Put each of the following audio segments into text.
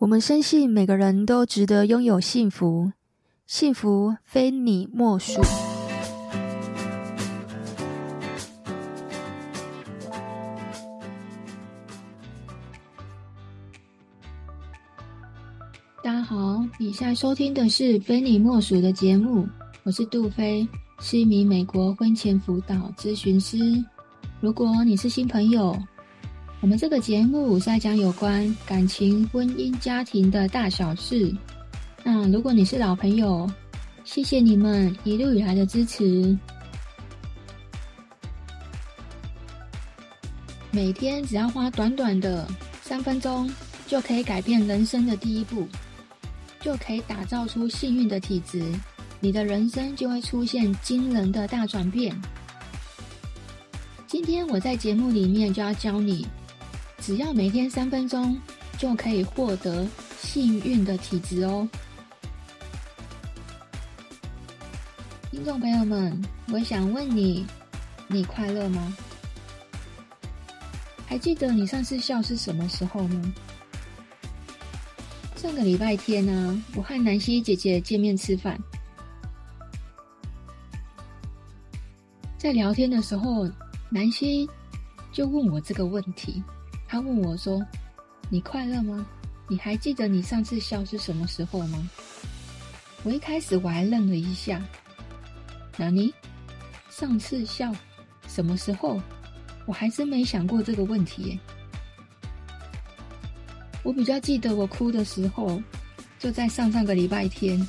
我们深信每个人都值得拥有幸福，幸福非你莫属。大家好，以下收听的是《非你莫属》的节目，我是杜菲，是一名美国婚前辅导咨询师。如果你是新朋友，我们这个节目是在讲有关感情、婚姻、家庭的大小事。那如果你是老朋友，谢谢你们一路以来的支持。每天只要花短短的三分钟，就可以改变人生的第一步，就可以打造出幸运的体质，你的人生就会出现惊人的大转变。今天我在节目里面就要教你。只要每天三分钟，就可以获得幸运的体质哦。听众朋友们，我想问你，你快乐吗？还记得你上次笑是什么时候吗？上个礼拜天呢、我和南希姐姐见面吃饭，在聊天的时候，南希就问我这个问题。他问我说：“你快乐吗？你还记得你上次笑是什么时候吗？”我一开始我还愣了一下。那你上次笑什么时候？我还真没想过这个问题耶。我比较记得我哭的时候，就在上上个礼拜天，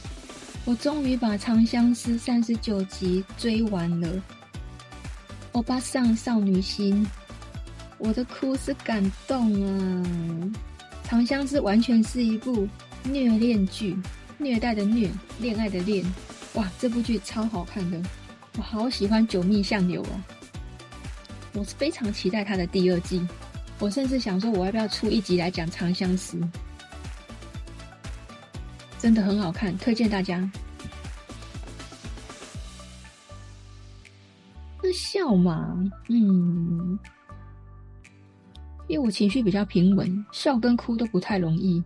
我终于把《长相思》三十九集追完了。欧巴桑少女心。我的哭是感动啊，《长相思》完全是一部虐恋剧，虐待的虐，恋爱的恋，哇，这部剧超好看的，我好喜欢九蜜相柳哦，我是非常期待它的第二季，我甚至想说，我要不要出一集来讲《长相思》，真的很好看，推荐大家。那笑嘛，嗯。因为我情绪比较平稳，笑跟哭都不太容易。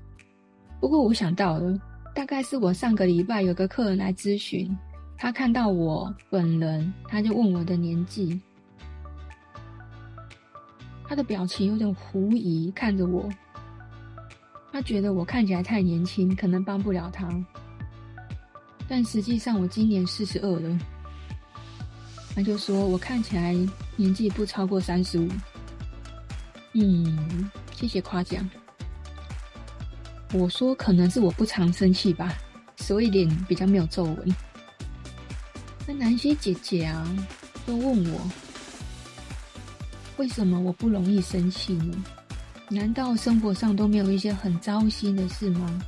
不过我想到了，大概是我上个礼拜有个客人来咨询，他看到我本人，他就问我的年纪，他的表情有点狐疑，看着我，他觉得我看起来太年轻，可能帮不了他。但实际上我今年四十二了，他就说我看起来年纪不超过三十五。嗯，谢谢夸奖。我说可能是我不常生气吧，所以脸比较没有皱纹。那南希姐姐啊，都问我，为什么我不容易生气呢？难道生活上都没有一些很糟心的事吗？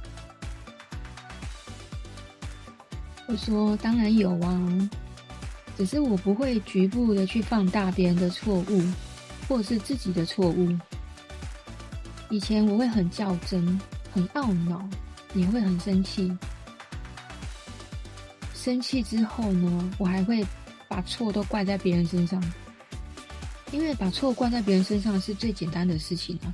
我说当然有啊，只是我不会局部的去放大别人的错误。或是自己的错误。以前我会很较真，很懊恼，也会很生气。生气之后呢，我还会把错都怪在别人身上，因为把错怪在别人身上是最简单的事情啊，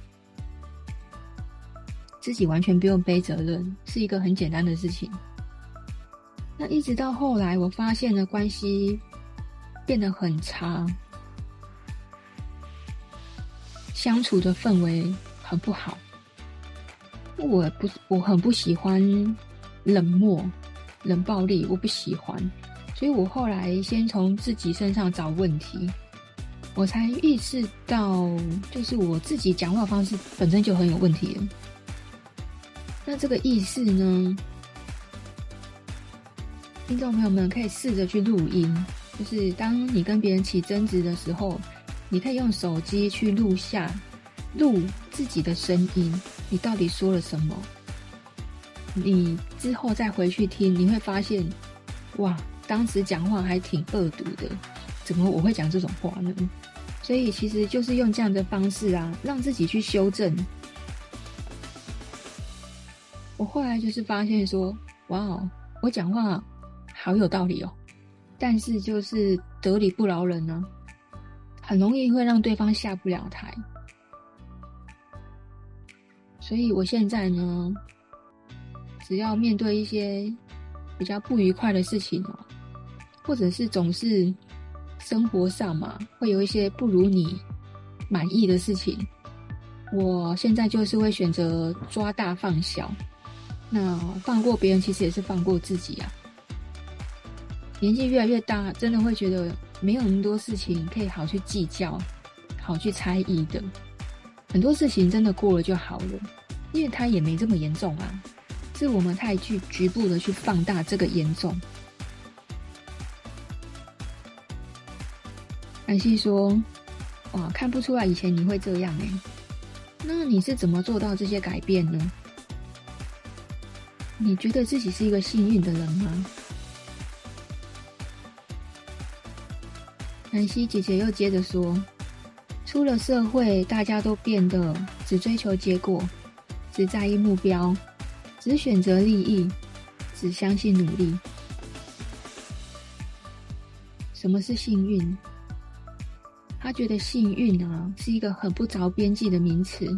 自己完全不用背责任，是一个很简单的事情。那一直到后来，我发现了关系变得很差。相处的氛围很不好，我不，我很不喜欢冷漠、冷暴力，我不喜欢，所以我后来先从自己身上找问题，我才意识到，就是我自己讲话方式本身就很有问题。那这个意识呢，听众朋友们可以试着去录音，就是当你跟别人起争执的时候。你可以用手机去录下，录自己的声音，你到底说了什么？你之后再回去听，你会发现，哇，当时讲话还挺恶毒的，怎么我会讲这种话呢？所以其实就是用这样的方式啊，让自己去修正。我后来就是发现说，哇哦，我讲话好有道理哦，但是就是得理不饶人呢、啊。很容易会让对方下不了台，所以我现在呢，只要面对一些比较不愉快的事情哦，或者是总是生活上嘛，会有一些不如你满意的事情，我现在就是会选择抓大放小。那放过别人，其实也是放过自己啊。年纪越来越大，真的会觉得没有那么多事情可以好去计较、好去猜疑的。很多事情真的过了就好了，因为它也没这么严重啊。是我们太去局部的去放大这个严重。南希说：“哇，看不出来以前你会这样哎，那你是怎么做到这些改变呢？你觉得自己是一个幸运的人吗？”南希姐姐又接着说。出了社会，大家都变得只追求结果，只在意目标，只选择利益，只相信努力。什么是幸运？他觉得幸运啊，是一个很不着边际的名词，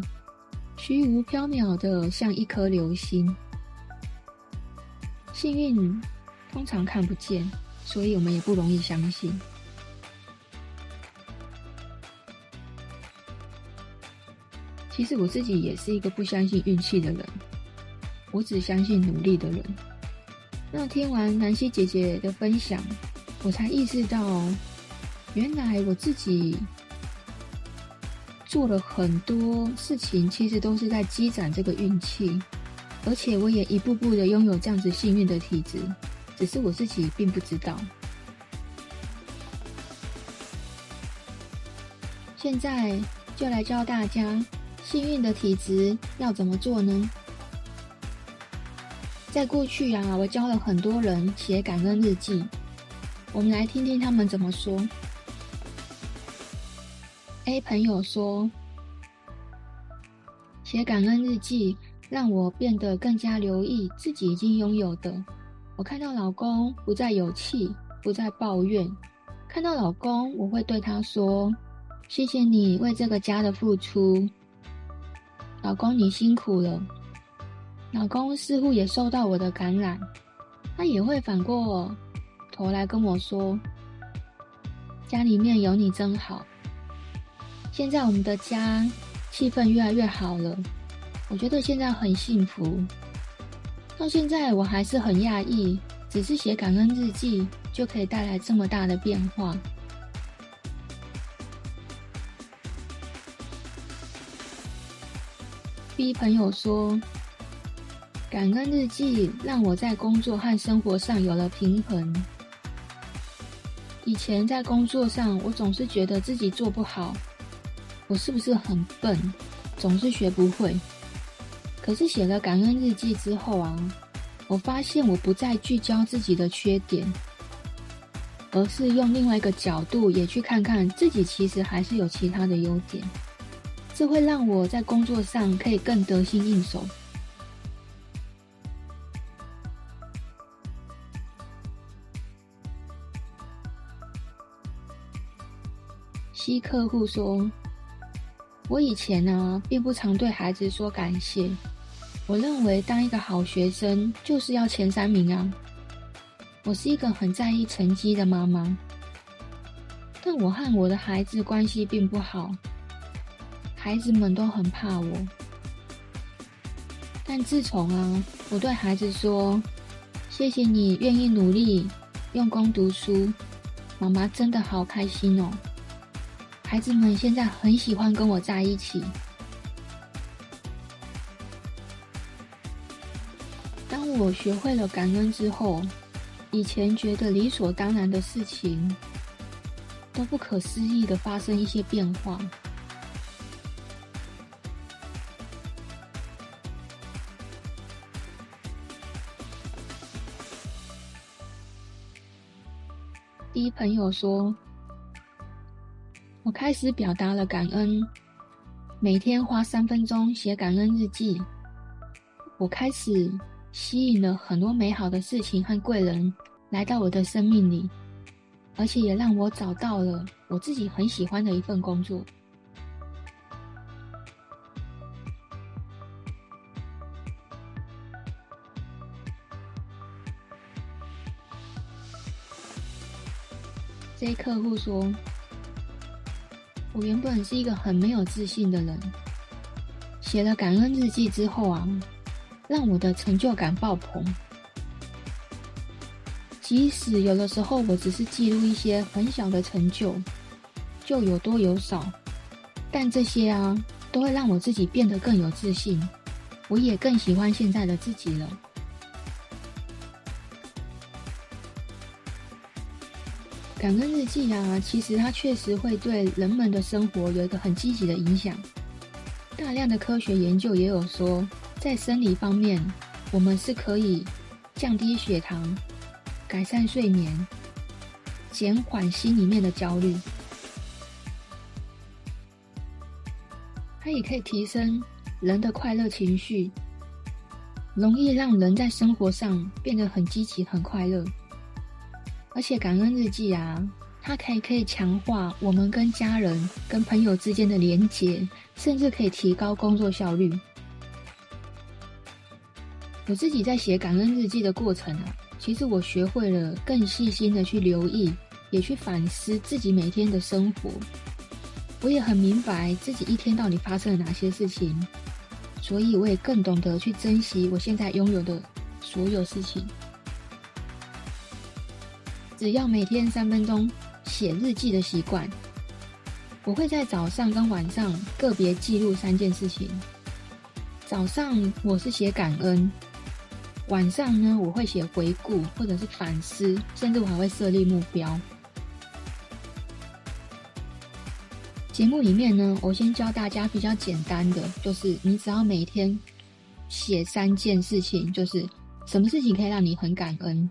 虚无缥缈的，像一颗流星。幸运通常看不见，所以我们也不容易相信。其实我自己也是一个不相信运气的人，我只相信努力的人。那听完南希姐姐的分享，我才意识到，原来我自己做了很多事情，其实都是在积攒这个运气，而且我也一步步的拥有这样子幸运的体质，只是我自己并不知道。现在就来教大家。幸运的体质要怎么做呢？在过去啊，我教了很多人写感恩日记。我们来听听他们怎么说。A 朋友说：“写感恩日记让我变得更加留意自己已经拥有的。我看到老公不再有气，不再抱怨。看到老公，我会对他说：‘谢谢你为这个家的付出。’”老公，你辛苦了。老公似乎也受到我的感染，他也会反过头来跟我说：“家里面有你真好。”现在我们的家气氛越来越好了，我觉得现在很幸福。到现在我还是很讶异，只是写感恩日记就可以带来这么大的变化。B 朋友说：“感恩日记让我在工作和生活上有了平衡。以前在工作上，我总是觉得自己做不好，我是不是很笨，总是学不会。可是写了感恩日记之后啊，我发现我不再聚焦自己的缺点，而是用另外一个角度也去看看自己，其实还是有其他的优点。”这会让我在工作上可以更得心应手。西客户说：“我以前呢，并不常对孩子说感谢。我认为当一个好学生就是要前三名啊。我是一个很在意成绩的妈妈，但我和我的孩子关系并不好。”孩子们都很怕我，但自从啊，我对孩子说：“谢谢你愿意努力用功读书，妈妈真的好开心哦。”孩子们现在很喜欢跟我在一起。当我学会了感恩之后，以前觉得理所当然的事情，都不可思议的发生一些变化。一朋友说：“我开始表达了感恩，每天花三分钟写感恩日记。我开始吸引了很多美好的事情和贵人来到我的生命里，而且也让我找到了我自己很喜欢的一份工作。”这客户说：“我原本是一个很没有自信的人，写了感恩日记之后啊，让我的成就感爆棚。即使有的时候我只是记录一些很小的成就，就有多有少，但这些啊，都会让我自己变得更有自信，我也更喜欢现在的自己了。”感恩日记啊，其实它确实会对人们的生活有一个很积极的影响。大量的科学研究也有说，在生理方面，我们是可以降低血糖、改善睡眠、减缓心里面的焦虑。它也可以提升人的快乐情绪，容易让人在生活上变得很积极、很快乐。而且感恩日记啊，它可以可以强化我们跟家人、跟朋友之间的连结，甚至可以提高工作效率。我自己在写感恩日记的过程啊，其实我学会了更细心的去留意，也去反思自己每天的生活。我也很明白自己一天到底发生了哪些事情，所以我也更懂得去珍惜我现在拥有的所有事情。只要每天三分钟写日记的习惯，我会在早上跟晚上个别记录三件事情。早上我是写感恩，晚上呢我会写回顾或者是反思，甚至我还会设立目标。节目里面呢，我先教大家比较简单的，就是你只要每天写三件事情，就是什么事情可以让你很感恩。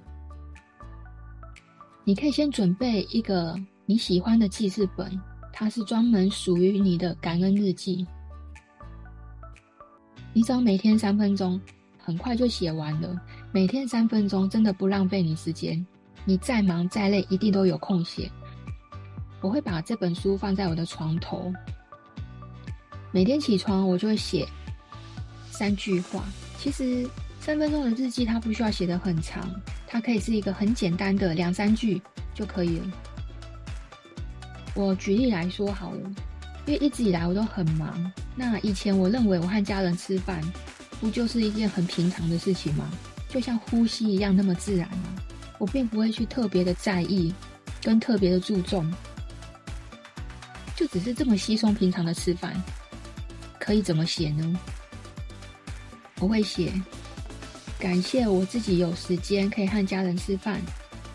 你可以先准备一个你喜欢的记事本，它是专门属于你的感恩日记。你只要每天三分钟，很快就写完了。每天三分钟，真的不浪费你时间。你再忙再累，一定都有空写。我会把这本书放在我的床头，每天起床我就会写三句话。其实三分钟的日记，它不需要写得很长。它可以是一个很简单的两三句就可以了。我举例来说好了，因为一直以来我都很忙。那以前我认为我和家人吃饭，不就是一件很平常的事情吗？就像呼吸一样那么自然吗？我并不会去特别的在意，跟特别的注重，就只是这么稀松平常的吃饭，可以怎么写呢？我会写。感谢我自己有时间可以和家人吃饭，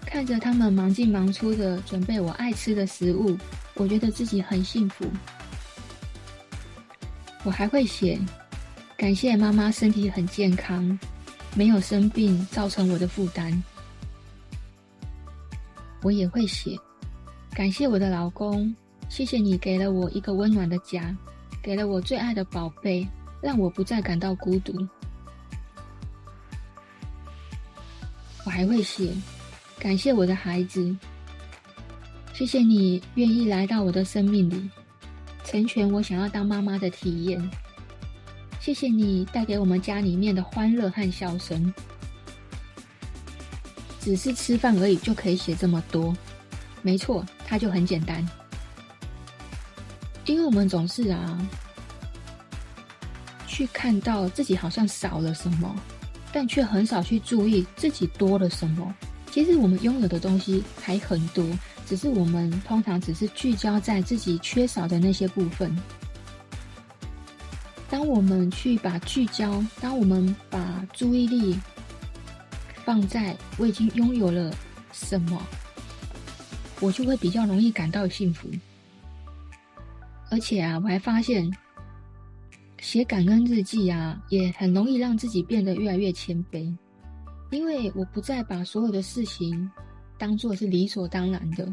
看着他们忙进忙出的准备我爱吃的食物，我觉得自己很幸福。我还会写，感谢妈妈身体很健康，没有生病造成我的负担。我也会写，感谢我的老公，谢谢你给了我一个温暖的家，给了我最爱的宝贝，让我不再感到孤独。我还会写，感谢我的孩子，谢谢你愿意来到我的生命里，成全我想要当妈妈的体验。谢谢你带给我们家里面的欢乐和笑声。只是吃饭而已就可以写这么多，没错，它就很简单。因为我们总是啊，去看到自己好像少了什么。但却很少去注意自己多了什么。其实我们拥有的东西还很多，只是我们通常只是聚焦在自己缺少的那些部分。当我们去把聚焦，当我们把注意力放在我已经拥有了什么，我就会比较容易感到幸福。而且啊，我还发现。写感恩日记啊，也很容易让自己变得越来越谦卑，因为我不再把所有的事情当做是理所当然的。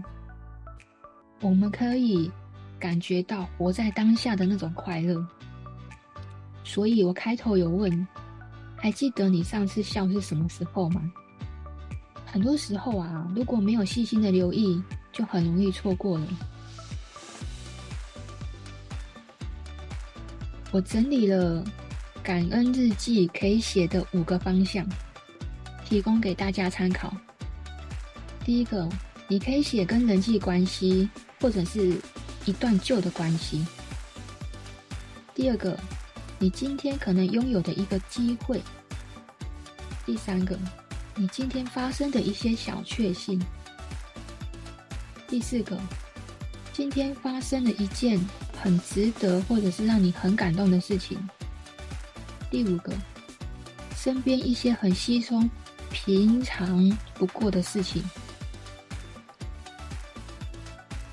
我们可以感觉到活在当下的那种快乐。所以我开头有问，还记得你上次笑是什么时候吗？很多时候啊，如果没有细心的留意，就很容易错过了。我整理了感恩日记可以写的五个方向，提供给大家参考。第一个，你可以写跟人际关系，或者是一段旧的关系。第二个，你今天可能拥有的一个机会。第三个，你今天发生的一些小确幸。第四个，今天发生了一件很值得或者是让你很感动的事情。第五个，身边一些很稀松平常不过的事情。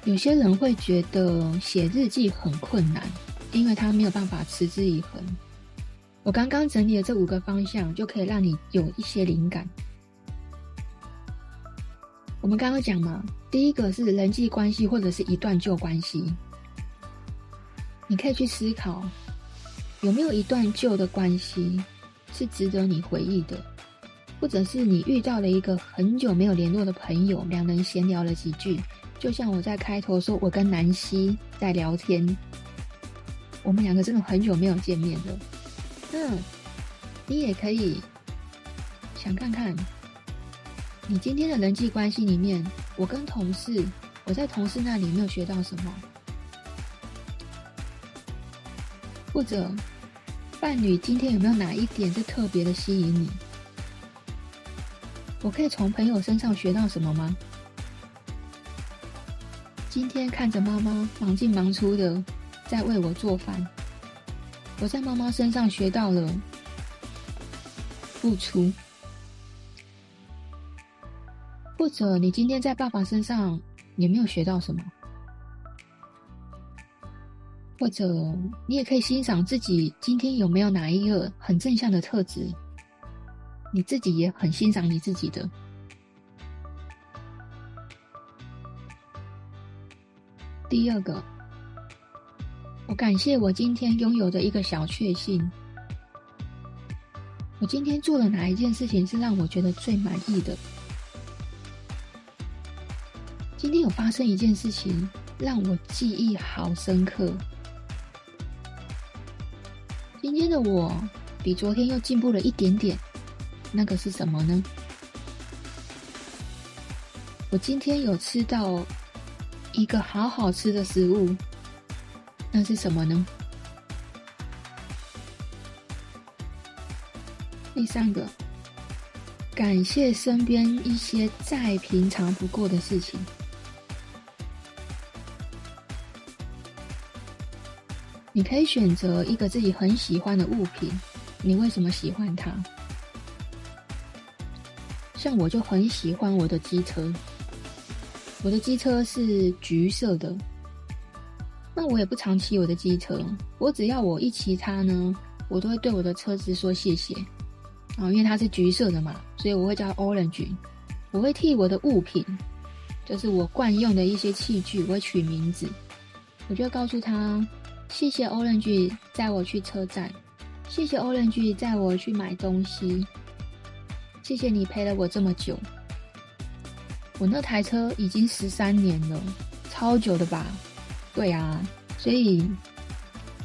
有些人会觉得写日记很困难。因为他没有办法持之以恒。我刚刚整理的这五个方向，就可以让你有一些灵感。我们刚刚讲嘛，第一个是人际关系或者是一段旧关系，你可以去思考，有没有一段旧的关系是值得你回忆的，或者是你遇到了一个很久没有联络的朋友，两人闲聊了几句，就像我在开头说，我跟南希在聊天。我们两个真的很久没有见面了，那你也可以想看看，你今天的人际关系里面，我跟同事，我在同事那里没有学到什么？或者伴侣今天有没有哪一点是特别的吸引你？我可以从朋友身上学到什么吗？今天看着妈妈忙进忙出的。在为我做饭，我在妈妈身上学到了付出。或者你今天在爸爸身上有没有学到什么？或者你也可以欣赏自己今天有没有哪一个很正向的特质，你自己也很欣赏你自己的。第二个。我感谢我今天拥有的一个小确幸。我今天做了哪一件事情是让我觉得最满意的？今天有发生一件事情让我记忆好深刻。的我比昨天又进步了一点点，那个是什么呢？我今天有吃到一个好好吃的食物。那是什么呢？第三个，感谢身边一些再平常不过的事情。你可以选择一个自己很喜欢的物品，你为什么喜欢它？像我就很喜欢我的机车，我的机车是橘色的。那我也不常骑我的机车，我只要我一骑它呢，我都会对我的车子说谢谢。啊，因为它是橘色的嘛，所以我会叫 Orange。我会替我的物品，就是我惯用的一些器具，我会取名字。我就会告诉他，谢谢 Orange 载我去车站，谢谢 Orange 载我去买东西，谢谢你陪了我这么久。我那台车已经十三年了，超久的吧。对啊，所以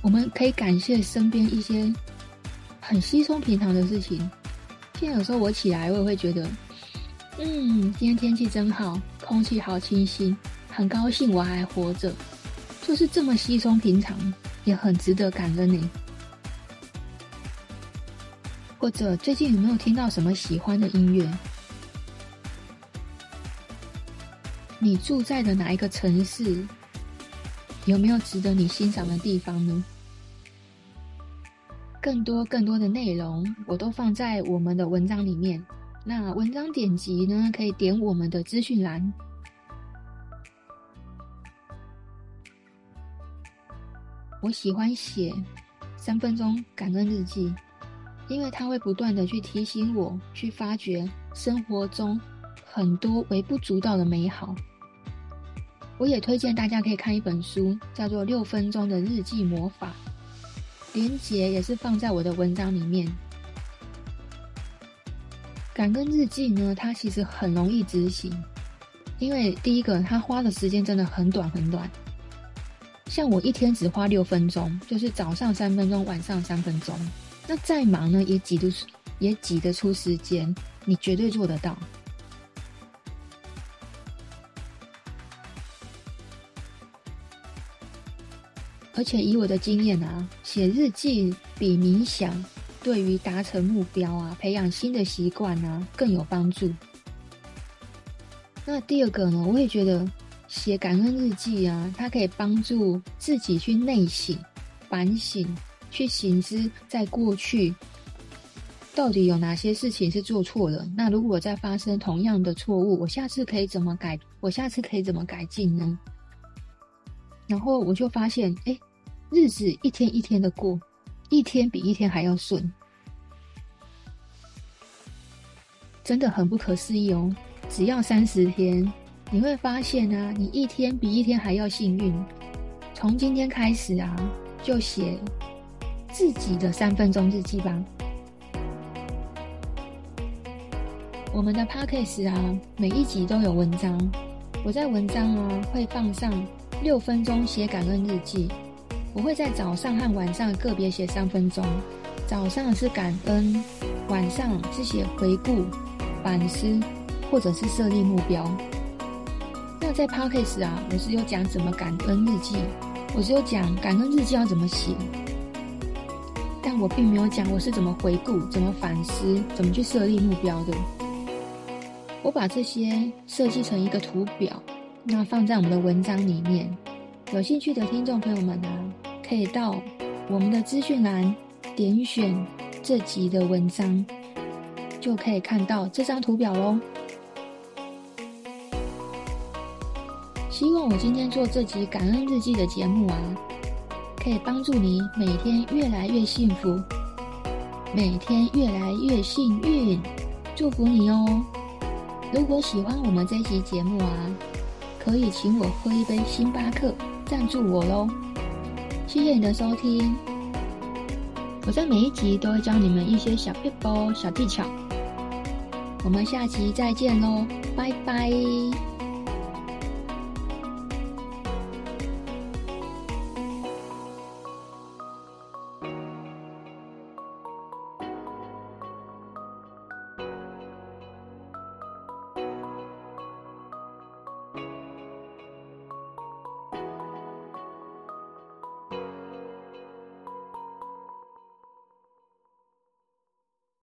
我们可以感谢身边一些很稀松平常的事情。现在有时候我起来，我也会觉得，嗯，今天天气真好，空气好清新，很高兴我还活着，就是这么稀松平常，也很值得感恩呢。或者最近有没有听到什么喜欢的音乐？你住在的哪一个城市？有没有值得你欣赏的地方呢？更多更多的内容，我都放在我们的文章里面。那文章点击呢，可以点我们的资讯栏。我喜欢写三分钟感恩日记，因为它会不断的去提醒我，去发掘生活中很多微不足道的美好。我也推荐大家可以看一本书，叫做《六分钟的日记魔法》，连结也是放在我的文章里面。感恩日记呢，它其实很容易执行，因为第一个，它花的时间真的很短很短。像我一天只花六分钟就是早上三分钟晚上三分钟。那再忙呢也挤得出也挤得出时间你绝对做得到。而且以我的经验啊写日记比冥想对于达成目标啊培养新的习惯啊更有帮助。那第二个呢我也觉得写感恩日记啊，它可以帮助自己去内省、反省，去省思在过去到底有哪些事情是做错了。那如果再发生同样的错误，我下次可以怎么改？我下次可以怎么改进呢？然后我就发现，哎。日子一天一天的过，一天比一天还要顺，真的很不可思议哦！只要三十天，你会发现啊，你一天比一天还要幸运。从今天开始啊，就写自己的三分钟日记吧。我们的 Podcast 啊，每一集都有文章，我在文章啊会放上六分钟写感恩日记。我会在早上和晚上个别写三分钟，早上是感恩，晚上是写回顾、反思，或者是设立目标。那在 Podcast 啊，我是有讲怎么感恩日记，我是有讲感恩日记要怎么写，但我并没有讲我是怎么回顾、怎么反思、怎么去设立目标的。我把这些设计成一个图表，那放在我们的文章里面。有兴趣的听众朋友们啊，可以到我们的资讯栏点选这集的文章，就可以看到这张图表喽。希望我今天做这集感恩日记的节目啊，可以帮助你每天越来越幸福，每天越来越幸运，祝福你哦！如果喜欢我们这期节目啊，可以请我喝一杯星巴克。赞助我喽！谢谢你的收听，我在每一集都会教你们一些小撇步、小技巧。我们下集再见喽，拜拜！